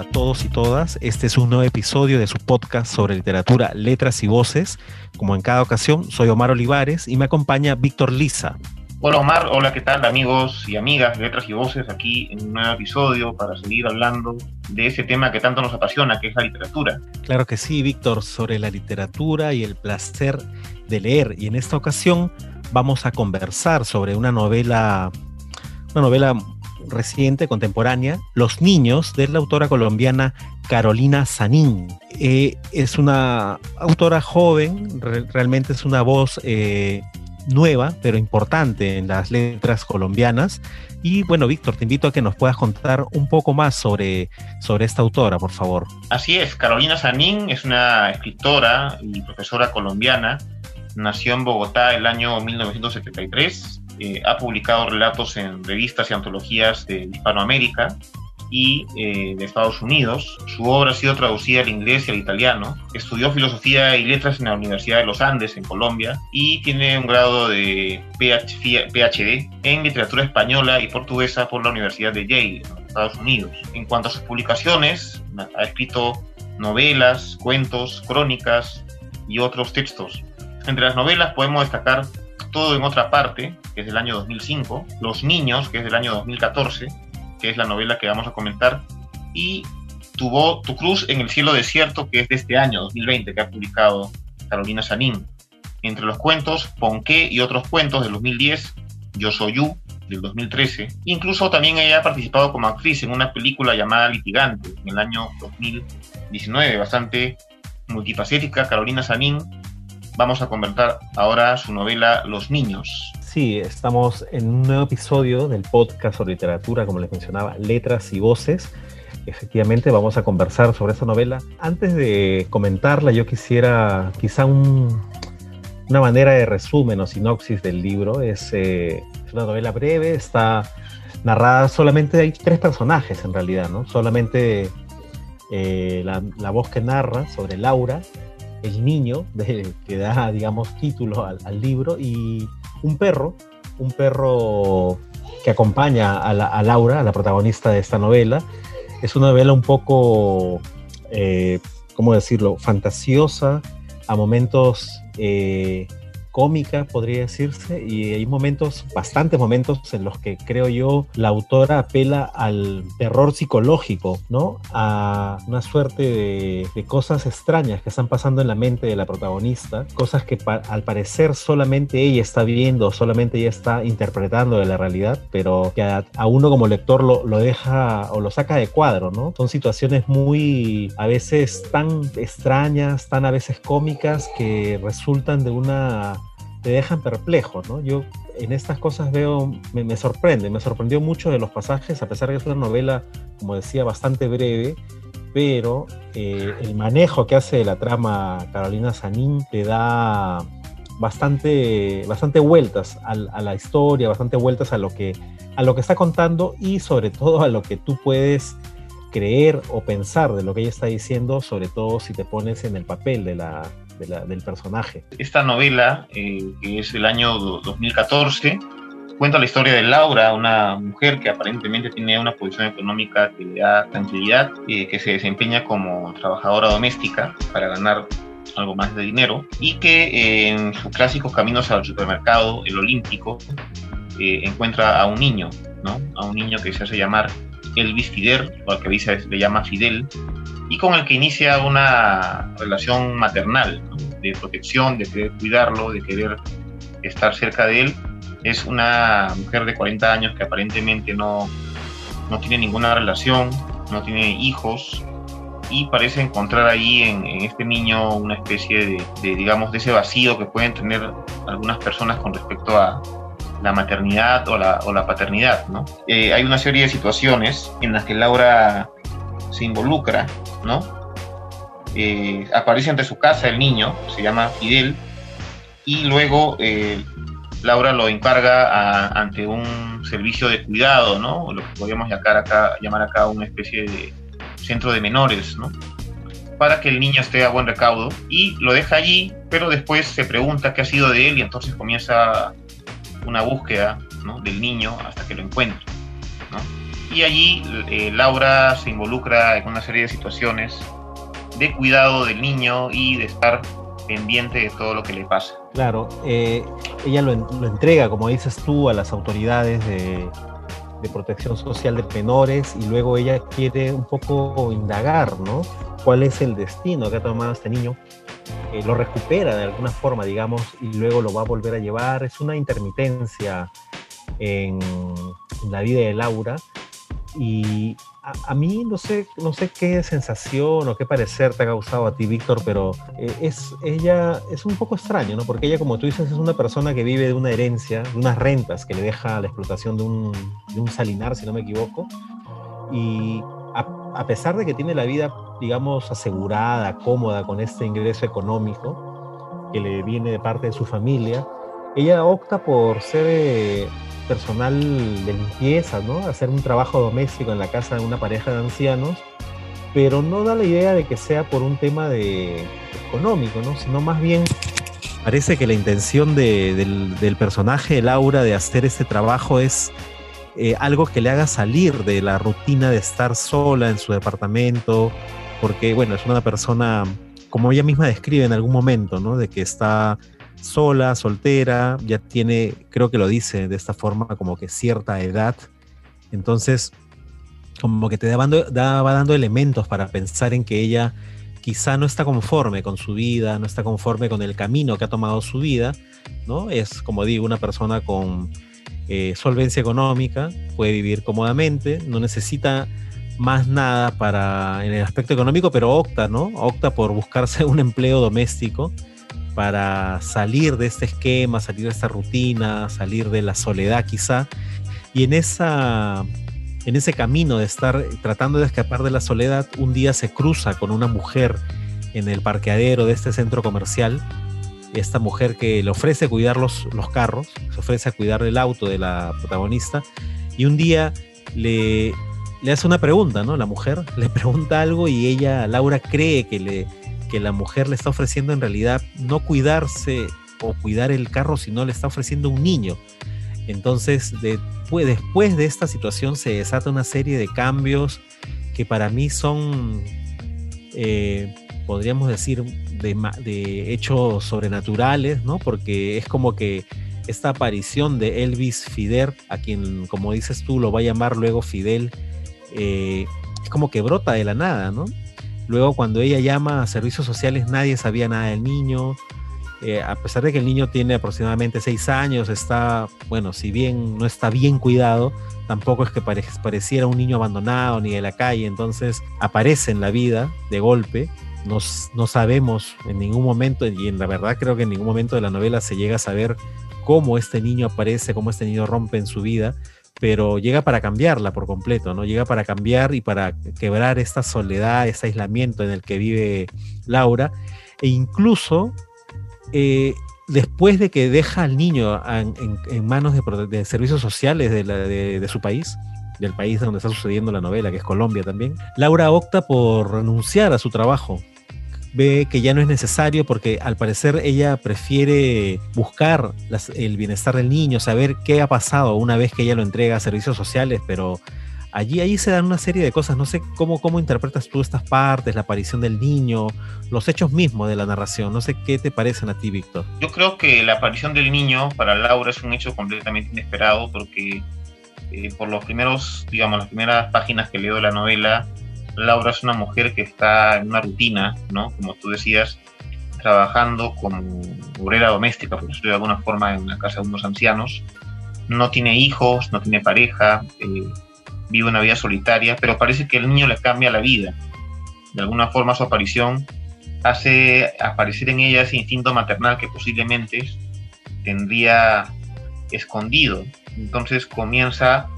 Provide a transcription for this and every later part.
a todos y todas. Este es un nuevo episodio de su podcast sobre literatura, letras y voces. Como en cada ocasión, soy Omar Olivares y me acompaña Víctor Lisa. Hola Omar, hola, ¿qué tal amigos y amigas de Letras y Voces? Aquí en un nuevo episodio para seguir hablando de ese tema que tanto nos apasiona, que es la literatura. Claro que sí, Víctor, sobre la literatura y el placer de leer. Y en esta ocasión vamos a conversar sobre una novela, una novela reciente, contemporánea, Los Niños, de la autora colombiana Carolina Sanín. Eh, es una autora joven, re realmente es una voz eh, nueva, pero importante en las letras colombianas. Y bueno, Víctor, te invito a que nos puedas contar un poco más sobre, sobre esta autora, por favor. Así es, Carolina Sanín es una escritora y profesora colombiana. Nació en Bogotá el año 1973 eh, ha publicado relatos en revistas y antologías de Hispanoamérica y eh, de Estados Unidos. Su obra ha sido traducida al inglés y al italiano. Estudió filosofía y letras en la Universidad de los Andes, en Colombia, y tiene un grado de PhD en literatura española y portuguesa por la Universidad de Yale, en Estados Unidos. En cuanto a sus publicaciones, ha escrito novelas, cuentos, crónicas y otros textos. Entre las novelas podemos destacar todo en otra parte, que es del año 2005, Los Niños, que es del año 2014, que es la novela que vamos a comentar, y tuvo Tu Cruz en el Cielo Desierto, que es de este año, 2020, que ha publicado Carolina Sanín. Entre los cuentos, Ponqué y otros cuentos del 2010, Yo Soy You, del 2013. Incluso también ella ha participado como actriz en una película llamada Litigante, en el año 2019, bastante multifacética, Carolina Sanín, vamos a comentar ahora su novela Los Niños. Sí, estamos en un nuevo episodio del podcast sobre literatura, como les mencionaba, letras y voces. Efectivamente, vamos a conversar sobre esta novela. Antes de comentarla, yo quisiera quizá un, una manera de resumen o sinopsis del libro. Es, eh, es una novela breve, está narrada solamente, hay tres personajes en realidad, ¿no? Solamente eh, la, voz que narra sobre Laura el niño que da, digamos, título al, libro y un perro, un perro que acompaña a, la, Laura, la protagonista de esta novela. Es una novela un poco, eh, ¿cómo decirlo?, fantasiosa, a momentos eh, cómica, podría decirse, y hay momentos, bastantes momentos en los que creo yo la autora apela al terror psicológico, ¿no? A una suerte de, de cosas extrañas que están pasando en la mente de la protagonista, cosas que pa al parecer solamente ella está viendo, solamente ella está interpretando de la realidad, pero que a, a uno como lector lo, lo, deja o lo saca de cuadro, ¿no? Son situaciones muy, a veces tan extrañas, tan a veces cómicas, que resultan de una te dejan perplejo, ¿no? Yo en estas cosas veo, me, sorprende, me sorprendió mucho de los pasajes, a pesar de que es una novela, como decía, bastante breve, pero eh, el manejo que hace de la trama Carolina Sanín te da bastante, bastante vueltas a, a, la historia, bastante vueltas a lo, que, a lo que está contando y sobre todo a lo que tú puedes creer o pensar de lo que ella está diciendo, sobre todo si te pones en el papel de la, de la, del personaje. Esta novela, eh, que es del año 2014, cuenta la historia de Laura, una mujer que aparentemente tiene una posición económica que le da tranquilidad, eh, que se desempeña como trabajadora doméstica para ganar algo más de dinero y que eh, en sus clásicos caminos al supermercado, el Olímpico, eh, encuentra a un niño, ¿no? A un niño que se hace llamar Fidel, o al que dice le llama Fidel, y con el que inicia una relación maternal, de protección, de querer cuidarlo, de querer estar cerca de él. Es una mujer de 40 años que aparentemente no, no tiene ninguna relación, no tiene hijos y parece encontrar ahí en, en este niño una especie de, de, digamos, de ese vacío que pueden tener algunas personas con respecto a, la maternidad o la, o la paternidad. ¿no? Eh, hay una serie de situaciones en las que Laura se involucra, ¿no? Eh, aparece ante su casa el niño, se llama Fidel, y luego eh, Laura lo encarga ante un servicio de cuidado, ¿no? Lo que podríamos llamar acá, llamar acá una especie de centro de menores, ¿no? Para que el niño esté a buen recaudo y lo deja allí, pero después se pregunta qué ha sido de él y entonces comienza una búsqueda del niño hasta que lo encuentre. ¿no? Y allí eh, Laura se involucra en una serie de situaciones de cuidado del niño y de estar pendiente de todo lo que le pasa. Claro, eh, ella lo, lo, entrega, como dices tú, a las autoridades de, de, protección social de menores y luego ella quiere un poco indagar, ¿no? ¿Cuál es el destino que ha tomado este niño? Eh, lo recupera de alguna forma, digamos, y luego lo va a volver a llevar. Es una intermitencia en, en la vida de Laura y a, mí no sé, no sé qué sensación o qué parecer te ha causado a ti, Víctor, pero eh, es, ella es un poco extraño, ¿no? Porque ella, como tú dices, es una persona que vive de una herencia, de unas rentas que le deja la explotación de un, de un salinar, si no me equivoco. Y a, pesar de que tiene la vida, digamos, asegurada, cómoda con este ingreso económico que le viene de parte de su familia, ella opta por ser eh, personal de limpieza, ¿no? Hacer un trabajo doméstico en la casa de una pareja de ancianos, pero no da la idea de que sea por un tema de económico, ¿no? Sino más bien parece que la intención de, del, del, personaje Laura de hacer este trabajo es eh, algo que le haga salir de la rutina de estar sola en su departamento, porque, bueno, es una persona, como ella misma describe en algún momento, ¿no? De que está sola, soltera, ya tiene, creo que lo dice de esta forma, como que cierta edad. Entonces, como que te va dando, va dando elementos para pensar en que ella quizá no está conforme con su vida, no está conforme con el camino que ha tomado su vida, ¿no? Es, como digo, una persona con eh, solvencia económica, puede vivir cómodamente, no necesita más nada para en el aspecto económico, pero opta, ¿no? Opta por buscarse un empleo doméstico para salir de este esquema, salir de esta rutina, salir de la soledad quizá. Y en, esa, en ese camino de estar tratando de escapar de la soledad, un día se cruza con una mujer en el parqueadero de este centro comercial. Esta mujer que le ofrece cuidar los, los carros, se ofrece a cuidar el auto de la protagonista. Y un día le, le hace una pregunta, ¿no? La mujer le pregunta algo y ella, Laura, cree que le, que la mujer le está ofreciendo en realidad no cuidarse o cuidar el carro, sino le está ofreciendo un niño. Entonces, después, después de esta situación se desata una serie de cambios que para mí son, eh, podríamos decir, de, hechos sobrenaturales, ¿no? Porque es como que esta aparición de Elvis Fidel, a quien, como dices tú, lo va a llamar luego Fidel, eh, es como que brota de la nada, ¿no? Luego cuando ella llama a servicios sociales nadie sabía nada del niño. Eh, a pesar de que el niño tiene aproximadamente seis años, está, bueno, si bien no está bien cuidado, tampoco es que pare pareciera un niño abandonado ni de la calle, entonces aparece en la vida de golpe. No sabemos en ningún momento, y en la verdad creo que en ningún momento de la novela se llega a saber cómo este niño aparece, cómo este niño rompe en su vida, pero llega para cambiarla por completo, ¿no? Llega para cambiar y para quebrar esta soledad, este aislamiento en el que vive Laura, e incluso eh, después de que deja al niño en, manos de, servicios sociales de, su país, del país donde está sucediendo la novela, que es Colombia también, Laura opta por renunciar a su trabajo ve que ya no es necesario porque al parecer ella prefiere buscar el bienestar del niño, saber qué ha pasado una vez que ella lo entrega a servicios sociales, pero allí, allí se dan una serie de cosas. No sé cómo, cómo interpretas tú estas partes, la aparición del niño, los hechos mismos de la narración. No sé qué te parecen a ti, Víctor. Yo creo que la aparición del niño para Laura es un hecho completamente inesperado porque eh, por los primeros, digamos, las primeras páginas que leo de la novela, Laura es una mujer que está en una rutina, ¿no? Como tú decías, trabajando como obrera doméstica, por decirlo de alguna forma, en la casa de unos ancianos. No tiene hijos, no tiene pareja, eh, vive una vida solitaria, pero parece que el niño le cambia la vida. De alguna forma su aparición hace aparecer en ella ese instinto maternal que posiblemente tendría escondido. Entonces comienza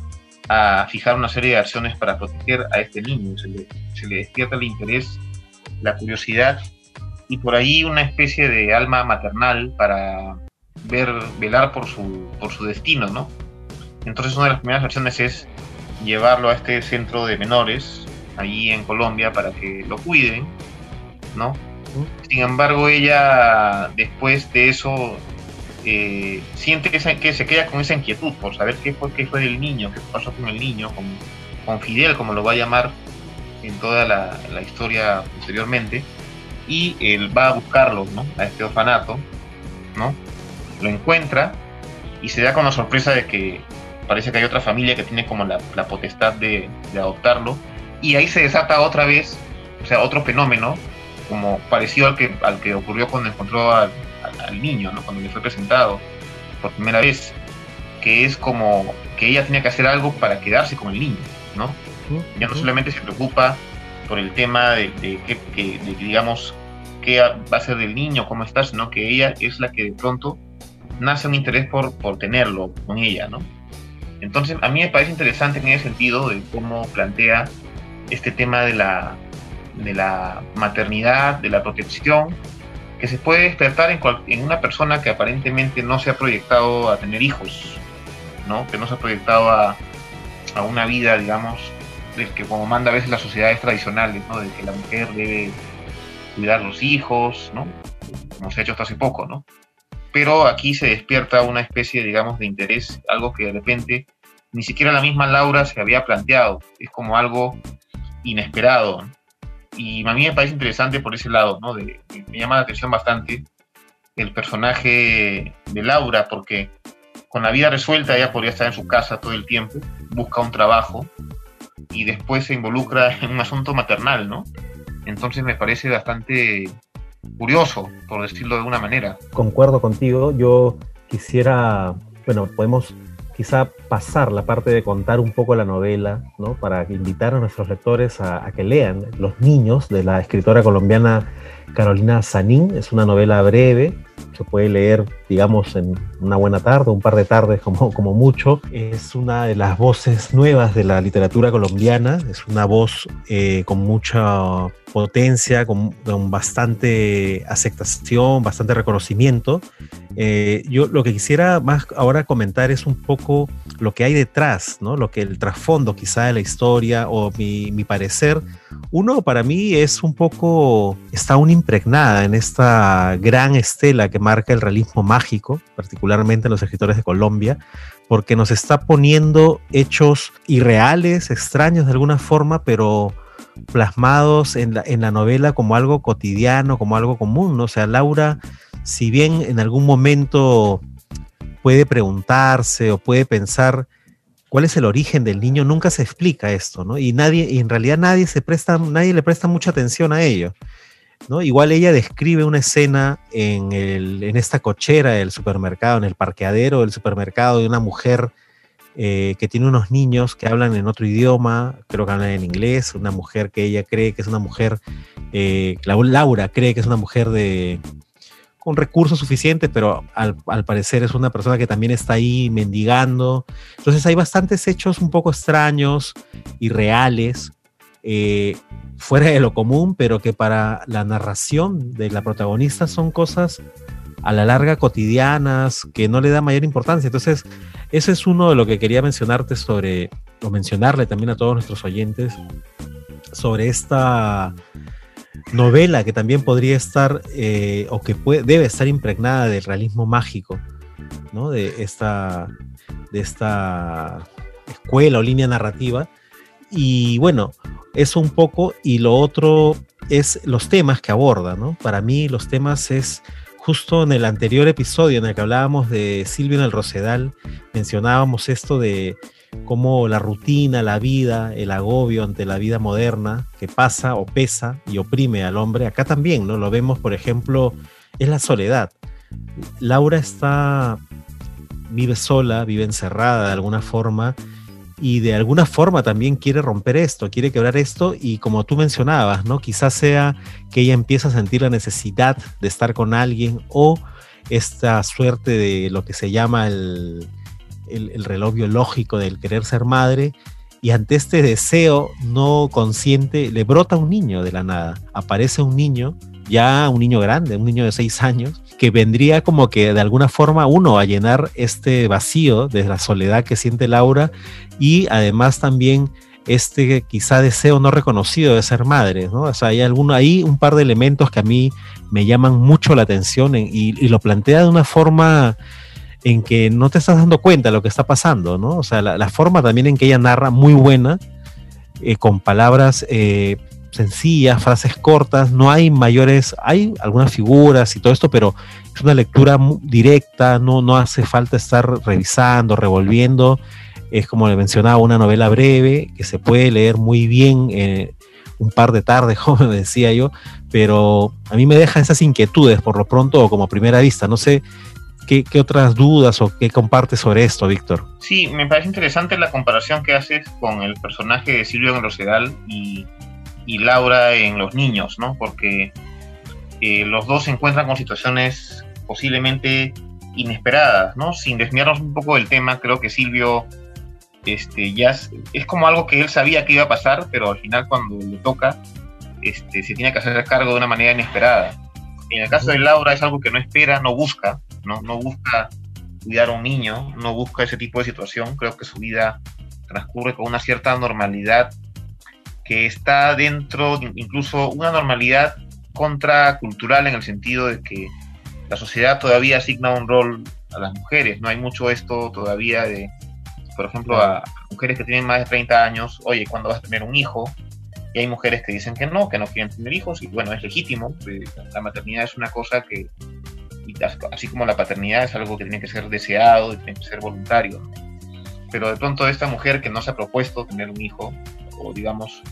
a fijar una serie de acciones para proteger a este niño. Se le, se le despierta el interés, la curiosidad y por ahí una especie de alma maternal para ver, velar por su, por su destino, ¿no? Entonces una de las primeras acciones es llevarlo a este centro de menores, allí en Colombia, para que lo cuiden, ¿no? Sin embargo, ella después de eso eh, siente se, que se, queda con esa inquietud por saber qué fue, qué fue del niño, qué pasó con el niño, con, con Fidel, como lo va a llamar en toda la, historia posteriormente, y él va a buscarlo, ¿no? A este orfanato, ¿no? Lo encuentra y se da con la sorpresa de que parece que hay otra familia que tiene como la, potestad de, adoptarlo, y ahí se desata otra vez, o sea, otro fenómeno, como parecido al que, al que ocurrió cuando encontró al, al niño, ¿no? Cuando le fue presentado por primera vez, que es como que ella tiene que hacer algo para quedarse con el niño, ¿no? Ya no solamente se preocupa por el tema de, que, digamos, qué va a ser del niño, cómo está, sino que ella es la que de pronto nace un interés por, por tenerlo con ella, ¿no? Entonces, a mí me parece interesante en ese sentido de cómo plantea este tema de la, de la maternidad, de la protección, que se puede despertar en, una persona que aparentemente no se ha proyectado a tener hijos, ¿no? Que no se ha proyectado a, una vida, digamos, que como manda a veces las sociedades tradicionales, ¿no? De que la mujer debe cuidar los hijos, ¿no? Como se ha hecho hasta hace poco, ¿no? Pero aquí se despierta una especie, digamos, de interés, algo que de repente ni siquiera la misma Laura se había planteado, es como algo inesperado. Y a mí me parece interesante por ese lado, ¿no? me llama la atención bastante el personaje de Laura, porque con la vida resuelta ella podría estar en su casa todo el tiempo, busca un trabajo y después se involucra en un asunto maternal, ¿no? Entonces me parece bastante curioso, por decirlo de alguna manera. Concuerdo contigo, yo quisiera, bueno, podemos quizá pasar la parte de contar un poco la novela, ¿no? Para invitar a nuestros lectores a, a que lean Los Niños de la escritora colombiana Carolina Sanín. Es una novela breve, se puede leer, digamos, en una buena tarde, un par de tardes como, como mucho. Es una de las voces nuevas de la literatura colombiana, es una voz eh, con mucha potencia, con, bastante aceptación, bastante reconocimiento. Eh, yo lo que quisiera más ahora comentar es un poco lo que hay detrás, ¿no? Lo que el trasfondo quizá de la historia o mi, mi parecer. Uno para mí es un poco, está aún impregnada en esta gran estela que marca el realismo mágico, particularmente en los escritores de Colombia, porque nos está poniendo hechos irreales, extraños de alguna forma, pero plasmados en la, en la novela como algo cotidiano, como algo común, ¿no? O sea, Laura, si bien en algún momento puede preguntarse o puede pensar cuál es el origen del niño, nunca se explica esto, ¿no? Y nadie, y en realidad nadie se presta, nadie le presta mucha atención a ello. ¿no? Igual ella describe una escena en, el, en esta cochera del supermercado, en el parqueadero del supermercado, de una mujer eh, que tiene unos niños que hablan en otro idioma, creo que hablan en inglés, una mujer que ella cree que es una mujer, eh, Laura cree que es una mujer de con recursos suficientes, pero al, parecer es una persona que también está ahí mendigando. Entonces hay bastantes hechos un poco extraños y reales, eh, fuera de lo común, pero que para la narración de la protagonista son cosas a la larga cotidianas que no le da mayor importancia. Entonces, ese es uno de lo que quería mencionarte sobre, o mencionarle también a todos nuestros oyentes, sobre esta novela que también podría estar, eh, o que puede, debe estar impregnada del realismo mágico, ¿no? De esta, de esta escuela o línea narrativa. Y bueno, eso un poco, y lo otro es los temas que aborda, ¿no? Para mí los temas es justo en el anterior episodio en el que hablábamos de Silvio en el Rosedal, mencionábamos esto de cómo la rutina, la vida, el agobio ante la vida moderna que pasa o pesa y oprime al hombre. Acá también, ¿no? Lo vemos, por ejemplo, es la soledad. Laura está, vive sola, vive encerrada de alguna forma y de alguna forma también quiere romper esto, quiere quebrar esto y como tú mencionabas, ¿no? Quizás sea que ella empieza a sentir la necesidad de estar con alguien o esta suerte de lo que se llama el, el, reloj biológico del querer ser madre y ante este deseo no consciente le brota un niño de la nada, aparece un niño ya un niño grande, un niño de seis años, que vendría como que de alguna forma uno a llenar este vacío de la soledad que siente Laura y además también este quizá deseo no reconocido de ser madre, ¿no? O sea, hay alguno ahí, un par de elementos que a mí me llaman mucho la atención y, lo plantea de una forma en que no te estás dando cuenta de lo que está pasando, ¿no? O sea, la, la, forma también en que ella narra muy buena, eh, con palabras eh, sencillas, frases cortas, no hay mayores, hay algunas figuras y todo esto, pero es una lectura directa, no, no hace falta estar revisando, revolviendo, es como le mencionaba, una novela breve que se puede leer muy bien eh, un par de tardes, como decía yo, pero a mí me deja esas inquietudes por lo pronto como primera vista. No sé qué, otras dudas o qué compartes sobre esto, Víctor. Sí, me parece interesante la comparación que haces con el personaje de Silvio en Rosedal y, y Laura en Los Niños, ¿no? Porque eh, los dos se encuentran con situaciones posiblemente inesperadas, ¿no? Sin desviarnos un poco del tema, creo que Silvio este, ya es, como algo que él sabía que iba a pasar, pero al final cuando le toca, este, se tiene que hacer cargo de una manera inesperada. En el caso de Laura es algo que no espera, no busca, no, no busca cuidar a un niño, no busca ese tipo de situación. Creo que su vida transcurre con una cierta normalidad que está dentro, incluso una normalidad contracultural en el sentido de que la sociedad todavía asigna un rol a las mujeres. No hay mucho esto todavía de por ejemplo, a mujeres que tienen más de 30 años, oye, ¿cuándo vas a tener un hijo? Y hay mujeres que dicen que no, que no quieren tener hijos, y bueno, es legítimo. La maternidad es una cosa que, así como la paternidad, es algo que tiene que ser deseado tiene que ser voluntario. Pero de pronto esta mujer que no se ha propuesto tener un hijo, o digamos,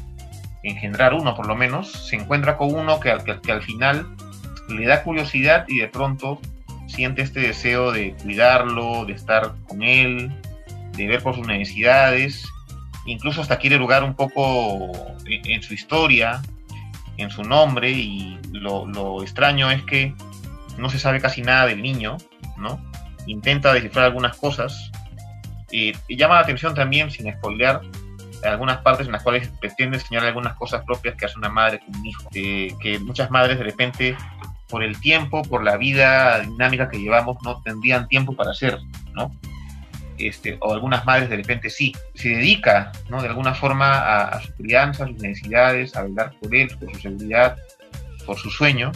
engendrar uno por lo menos, se encuentra con uno que, que, que al final le da curiosidad y de pronto siente este deseo de cuidarlo, de estar con él, de ver por sus necesidades, incluso hasta quiere lugar un poco en, su historia, en su nombre, y lo, extraño es que no se sabe casi nada del niño, ¿no? Intenta descifrar algunas cosas, y llama la atención también, sin spoilear, algunas partes en las cuales pretende enseñar algunas cosas propias que hace una madre con un hijo, que muchas madres de repente por el tiempo, por la vida dinámica que llevamos, no tendrían tiempo para hacer, ¿no? Este, o algunas madres de repente sí, se dedica ¿no? de alguna forma a, su crianza, a sus necesidades, a velar por él, por su seguridad, por su sueño,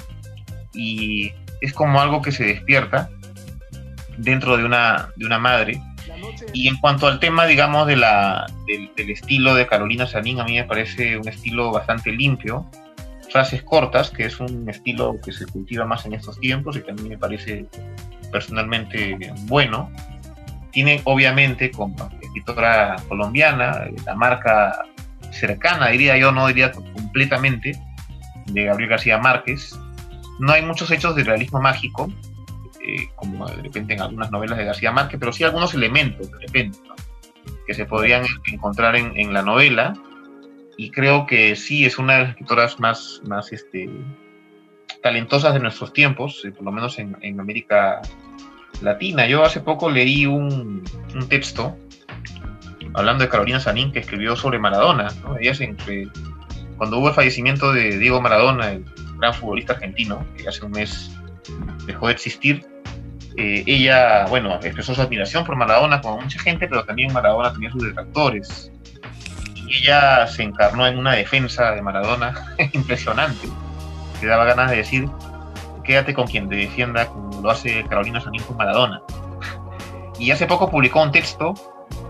y es como algo que se despierta dentro de una, de una madre. Y en cuanto al tema, digamos, de la, del, estilo de Carolina Sanín, a mí me parece un estilo bastante limpio, frases cortas, que es un estilo que se cultiva más en estos tiempos y que a mí me parece personalmente bueno. Tiene obviamente como escritora colombiana, la marca cercana, diría yo, no diría completamente, de Gabriel García Márquez. No hay muchos hechos de realismo mágico, eh, como de repente en algunas novelas de García Márquez, pero sí algunos elementos de repente que se podrían encontrar en, la novela. Y creo que sí es una de las escritoras más, más este, talentosas de nuestros tiempos, eh, por lo menos en, en América latina. Yo hace poco leí un, texto hablando de Carolina Sanín que escribió sobre Maradona. Ella se, cuando hubo el fallecimiento de Diego Maradona, el gran futbolista argentino, que hace un mes dejó de existir, eh, ella, bueno, expresó su admiración por Maradona como mucha gente, pero también Maradona tenía sus detractores. Y ella se encarnó en una defensa de Maradona impresionante, que daba ganas de decir, quédate con quien te defienda como lo hace Carolina Sanín con Maradona. Y hace poco publicó un texto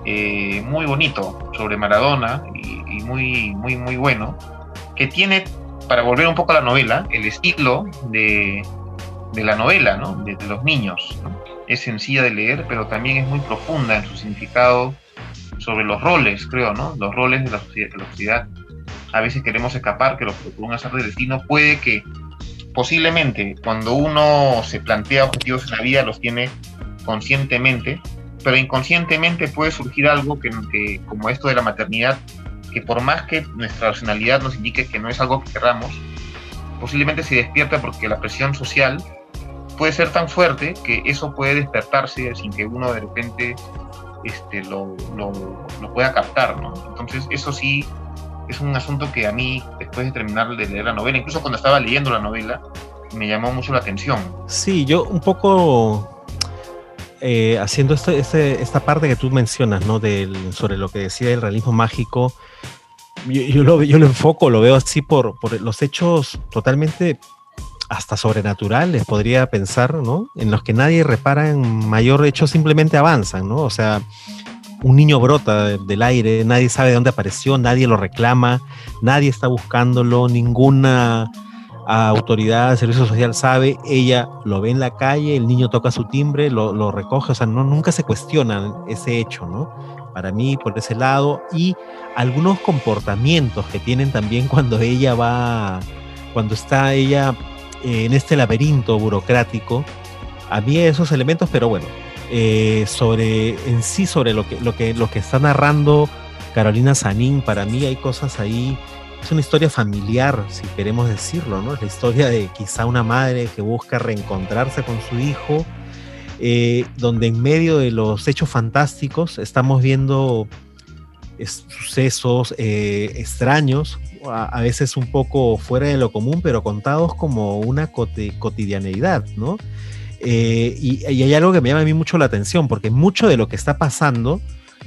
eh, muy bonito sobre Maradona y, muy, muy, muy bueno, que tiene, para volver un poco a la novela, el estilo de, de la novela, ¿no? de, los niños. Es sencilla de leer, pero también es muy profunda en su significado sobre los roles, creo, ¿no? Los roles de la, sociedad. A veces queremos escapar, que lo que por un azar del destino puede que posiblemente cuando uno se plantea objetivos en la vida los tiene conscientemente, pero inconscientemente puede surgir algo que, como esto de la maternidad, que por más que nuestra racionalidad nos indique que no es algo que querramos, posiblemente se despierta porque la presión social puede ser tan fuerte que eso puede despertarse sin que uno de repente este, lo, lo, pueda captar, ¿no? Entonces eso sí es un asunto que a mí, después de terminar de leer la novela, incluso cuando estaba leyendo la novela, me llamó mucho la atención. Sí, yo un poco eh, haciendo este, este, esta parte que tú mencionas, ¿no? Del, sobre lo que decía el realismo mágico, yo, lo, yo lo enfoco, lo veo así por, por los hechos totalmente hasta sobrenaturales, podría pensar, ¿no? En los que nadie repara en mayor hecho, simplemente avanzan, ¿no? O sea, un niño brota del aire, nadie sabe de dónde apareció, nadie lo reclama, nadie está buscándolo, ninguna autoridad de servicio social sabe, ella lo ve en la calle, el niño toca su timbre, lo, recoge, o sea, no, nunca se cuestiona ese hecho, ¿no? Para mí, por ese lado, y algunos comportamientos que tienen también cuando ella va, cuando está ella en este laberinto burocrático, a mí esos elementos, pero bueno, eh, sobre en sí sobre lo que, lo que, que está narrando Carolina Sanín, para mí hay cosas ahí es una historia familiar, si queremos decirlo, ¿no? Es la historia de quizá una madre que busca reencontrarse con su hijo, eh, donde en medio de los hechos fantásticos estamos viendo sucesos eh, extraños, a, veces un poco fuera de lo común, pero contados como una cotidianeidad, ¿no? Eh, y, y, hay algo que me llama a mí mucho la atención, porque mucho de lo que está pasando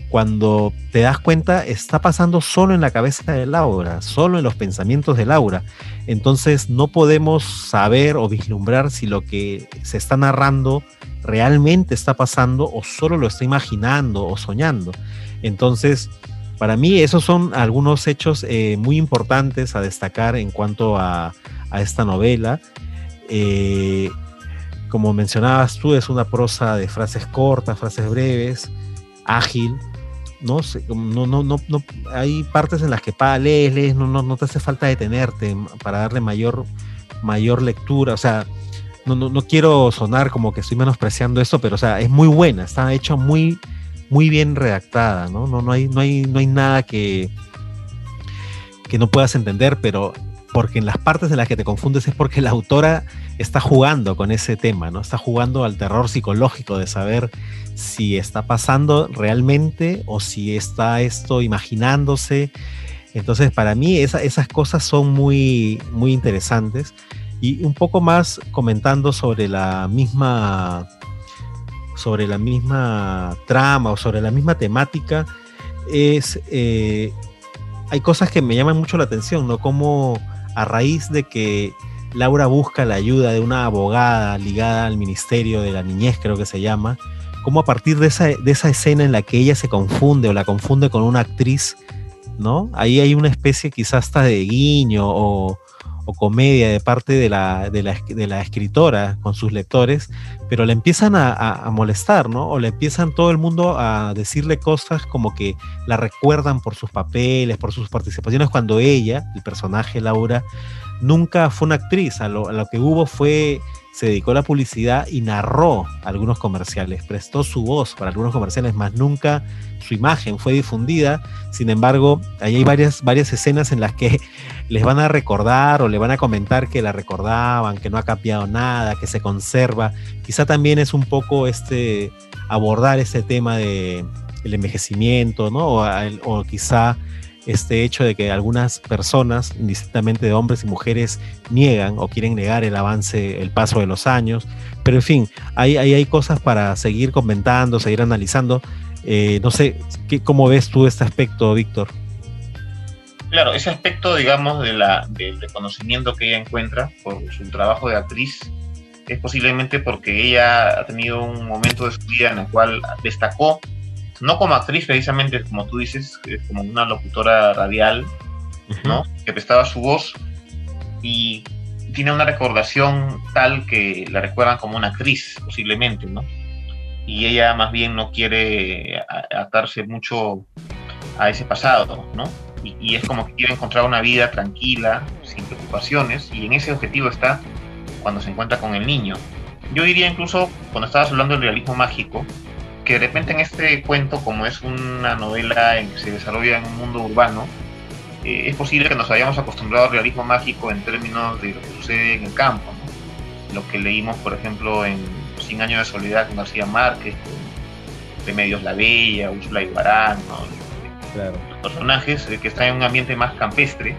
cuando te das cuenta, está pasando solo en la cabeza de Laura, solo en los pensamientos de Laura. Entonces no podemos saber o vislumbrar si lo que se está narrando realmente está pasando o solo lo está imaginando o soñando. Entonces, para mí esos son algunos hechos eh, muy importantes a destacar en cuanto a, esta novela. Eh, como mencionabas tú, es una prosa de frases cortas, frases breves, ágil, no sé, no, no, no, no, hay partes en las que para lees, no, no, no te hace falta detenerte para darle mayor, mayor lectura, o sea, no, no, no quiero sonar como que estoy menospreciando esto, pero o sea, es muy buena, está hecha muy, muy bien redactada, ¿no? No, no, hay, no, hay, no hay nada que, que no puedas entender, pero porque en las partes en las que te confundes es porque la autora está jugando con ese tema, ¿no? Está jugando al terror psicológico de saber si está pasando realmente o si está esto imaginándose. Entonces, para mí esas cosas son muy, muy interesantes. Y un poco más comentando sobre la misma sobre la misma trama o sobre la misma temática, es eh, hay cosas que me llaman mucho la atención, ¿no? Como a raíz de que Laura busca la ayuda de una abogada ligada al Ministerio de la Niñez, creo que se llama, como a partir de esa, de esa escena en la que ella se confunde o la confunde con una actriz, ¿no? Ahí hay una especie quizás hasta de guiño o, o comedia de parte de la, de, la, escritora con sus lectores, pero le empiezan a, molestar, ¿no? O le empiezan todo el mundo a decirle cosas como que la recuerdan por sus papeles, por sus participaciones, cuando ella, el personaje Laura, nunca fue una actriz, a lo, que hubo fue se dedicó a la publicidad y narró algunos comerciales, prestó su voz para algunos comerciales, más nunca su imagen fue difundida. Sin embargo, ahí hay varias, varias escenas en las que les van a recordar o le van a comentar que la recordaban, que no ha cambiado nada, que se conserva. Quizá también es un poco este abordar este tema de el envejecimiento, ¿no? O, o quizá este hecho de que algunas personas, indistintamente de hombres y mujeres, niegan o quieren negar el avance, el paso de los años. Pero en fin, ahí hay, hay, cosas para seguir comentando, seguir analizando. Eh, no sé, ¿qué, ¿cómo ves tú este aspecto, Víctor? Claro, ese aspecto, digamos, de la, del reconocimiento que ella encuentra por su trabajo de actriz es posiblemente porque ella ha tenido un momento de su vida en el cual destacó no como actriz precisamente, como tú dices, como una locutora radial, ¿no? Que prestaba su voz y tiene una recordación tal que la recuerdan como una actriz, posiblemente, ¿no? Y ella más bien no quiere atarse mucho a ese pasado, ¿no? Y, y, es como que quiere encontrar una vida tranquila, sin preocupaciones, y en ese objetivo está cuando se encuentra con el niño. Yo diría incluso, cuando estabas hablando del realismo mágico, que de repente en este cuento, como es una novela en que se desarrolla en un mundo urbano, eh, es posible que nos hayamos acostumbrado al realismo mágico en términos de lo que sucede en el campo. Lo que leímos, por ejemplo, en Cien años de soledad con García Márquez, con Remedios La Bella, Úrsula Ibarán, los personajes eh, que están en un ambiente más campestre.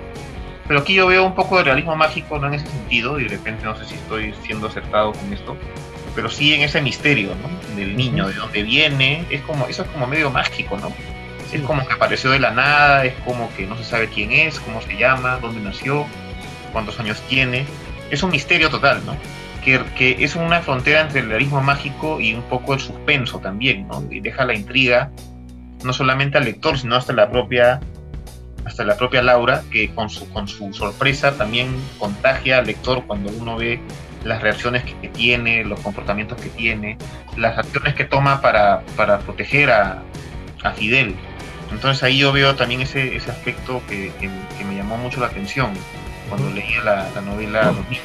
Pero aquí yo veo un poco de realismo mágico, no en ese sentido, y de repente no sé si estoy siendo acertado con esto, pero sí en ese misterio, ¿no? Del niño, de dónde viene, es como, eso es como medio mágico, ¿no? Es como que apareció de la nada, es como que no se sabe quién es, cómo se llama, dónde nació, cuántos años tiene. Es un misterio total, ¿no? Que, que es una frontera entre el realismo mágico y un poco el suspenso también, ¿no? Y deja la intriga no solamente al lector, sino hasta la propia hasta la propia Laura, que con su, con su sorpresa también contagia al lector cuando uno ve las reacciones que, tiene, los comportamientos que tiene, las acciones que toma para, para proteger a, a, Fidel. Entonces ahí yo veo también ese, ese aspecto que, que, me llamó mucho la atención cuando leía la, la novela Los niños.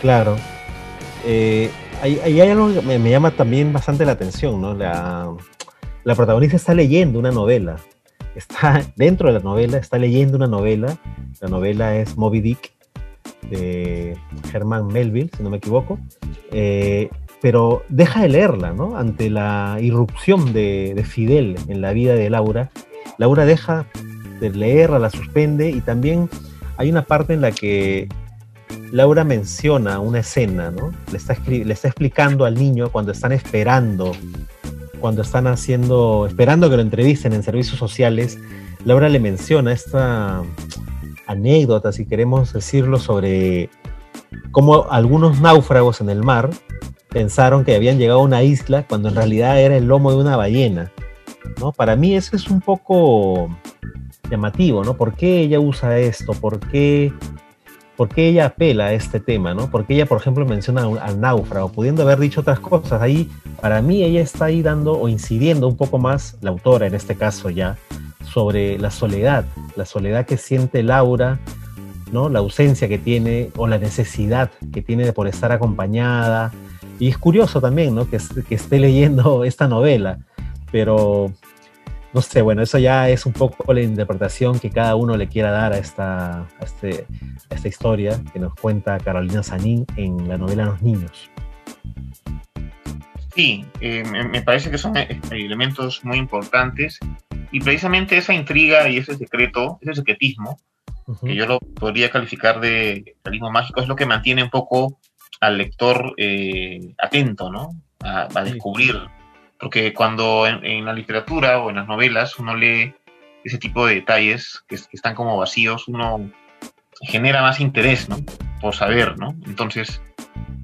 Claro. Eh, hay, algo que me, llama también bastante la atención, ¿no? La, la protagonista está leyendo una novela. Está dentro de la novela, está leyendo una novela. La novela es Moby Dick de Herman Melville, si no me equivoco. Eh, pero deja de leerla, ¿no? Ante la irrupción de, de, Fidel en la vida de Laura, Laura deja de leerla, la suspende y también hay una parte en la que Laura menciona una escena, ¿no? Le está, le está explicando al niño cuando están esperando, cuando están haciendo, esperando que lo entrevisten en servicios sociales, Laura le menciona esta anécdota, si queremos decirlo, sobre cómo algunos náufragos en el mar pensaron que habían llegado a una isla cuando en realidad era el lomo de una ballena. ¿no? Para mí eso es un poco llamativo, ¿no? ¿Por qué ella usa esto? ¿Por qué ¿por qué ella apela a este tema? ¿no? Porque ella, por ejemplo, menciona al náufrago, pudiendo haber dicho otras cosas. Ahí, para mí, ella está ahí dando o incidiendo un poco más, la autora en este caso ya, sobre la soledad, la soledad que siente Laura, ¿no? la ausencia que tiene o la necesidad que tiene de por estar acompañada. Y es curioso también ¿no? que, que esté leyendo esta novela, pero no sé, bueno, eso ya es un poco la interpretación que cada uno le quiera dar a esta, este, esta historia que nos cuenta Carolina Sanín en la novela Los Niños. Sí, eh, me parece que son eh, elementos muy importantes y precisamente esa intriga y ese secreto, ese secretismo, que yo lo podría calificar de realismo mágico, es lo que mantiene un poco al lector eh, atento, ¿no? A, descubrir porque cuando en, la literatura o en las novelas uno lee ese tipo de detalles que, están como vacíos, uno genera más interés, ¿no? Por saber, ¿no? Entonces,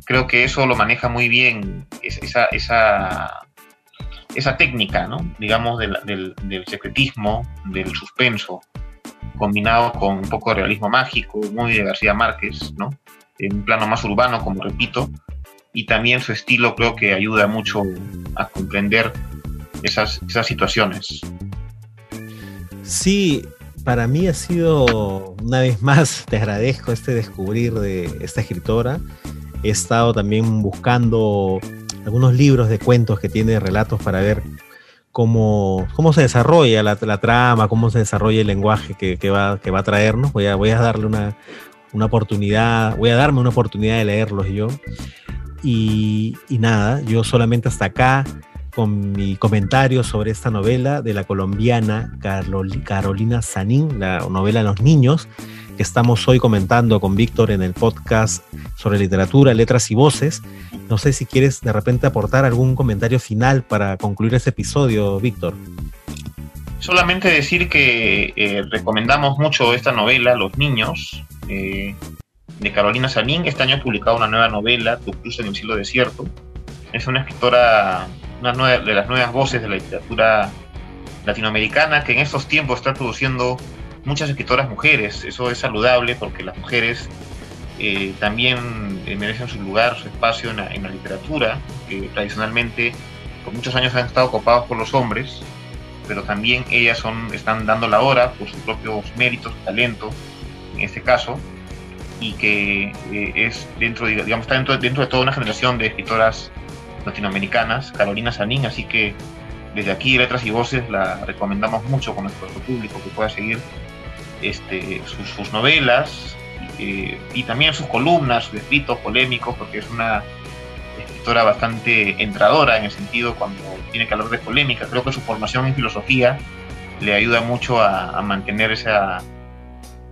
creo que eso lo maneja muy bien esa, esa, técnica, ¿no? Digamos, del, del, secretismo, del suspenso, combinado con un poco de realismo mágico, muy de García Márquez, ¿no? En un plano más urbano, como repito, y también su estilo creo que ayuda mucho a comprender esas, esas situaciones. Sí, para mí ha sido, una vez más, te agradezco este descubrir de esta escritora. He estado también buscando algunos libros de cuentos que tiene relatos para ver cómo, cómo se desarrolla la, trama, cómo se desarrolla el lenguaje que, va, que va a traernos. Voy a, voy a darle una, una oportunidad, voy a darme una oportunidad de leerlos yo. Y, nada, yo solamente hasta acá con mi comentario sobre esta novela de la colombiana Carolina Sanín, la novela Los Niños, estamos hoy comentando con Víctor en el podcast sobre literatura, letras y voces. No sé si quieres de repente aportar algún comentario final para concluir este episodio, Víctor. Solamente decir que eh, recomendamos mucho esta novela, Los Niños. Eh, de Carolina Sanín. Este año ha publicado una nueva novela, Tu cruz en el cielo desierto. Es una escritora, una de las nuevas voces de la literatura latinoamericana que en estos tiempos está produciendo muchas escritoras mujeres. Eso es saludable porque las mujeres eh, también eh, merecen su lugar, su espacio en la, literatura, que tradicionalmente por muchos años han estado ocupados por los hombres, pero también ellas son, están dando la hora por sus propios méritos, talento, en este caso, y que eh, es dentro, digamos, está dentro, dentro, de toda una generación de escritoras latinoamericanas, Carolina Sanín, así que desde aquí Letras y Voces la recomendamos mucho con nuestro público que pueda seguir este, sus, novelas eh, y también sus columnas, sus escritos polémicos, porque es una escritora bastante entradora en el sentido cuando tiene que hablar de polémica. Creo que su formación en filosofía le ayuda mucho a mantener esa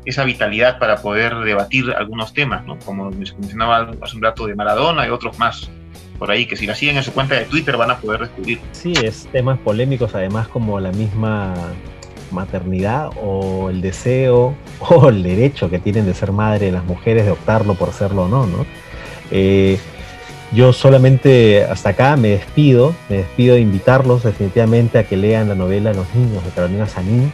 esa vitalidad para poder debatir algunos temas, ¿no? como mencionaba hace un rato de Maradona y otros más por ahí, que si la siguen en su cuenta de Twitter van a poder descubrir. Sí, es temas polémicos además como la misma maternidad o el deseo o el derecho que tienen de ser madre las mujeres de optarlo por serlo o no, ¿no? Eh, Yo solamente hasta acá me despido, me despido de invitarlos definitivamente a que lean la novela Los niños de Carolina Sanín,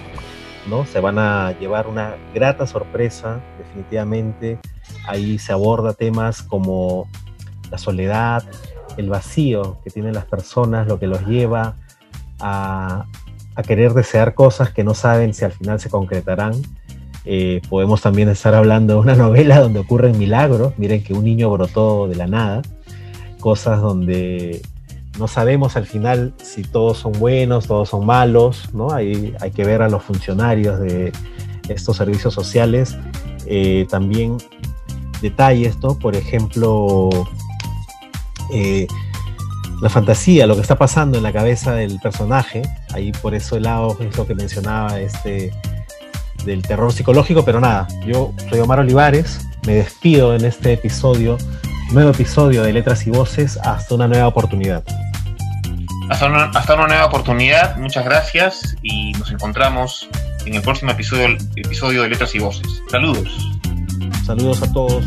¿no? Se van a llevar una grata sorpresa, definitivamente. Ahí se aborda temas como la soledad, el vacío que tienen las personas, lo que los lleva a, a querer desear cosas que no saben si al final se concretarán. Eh, podemos también estar hablando de una novela donde ocurren milagros. Miren que un niño brotó de la nada. Cosas donde no sabemos al final si todos son buenos, todos son malos, ¿no? Hay, hay que ver a los funcionarios de estos servicios sociales. Eh, también detalles, ¿no? Por ejemplo, eh, la fantasía, lo que está pasando en la cabeza del personaje. Ahí por eso el lado es lo que mencionaba este del terror psicológico, pero nada, yo soy Omar Olivares, me despido en este episodio, nuevo episodio de Letras y Voces, hasta una nueva oportunidad. Hasta una, hasta una nueva oportunidad, muchas gracias y nos encontramos en el próximo episodio, episodio de Letras y Voces. Saludos. Saludos a todos.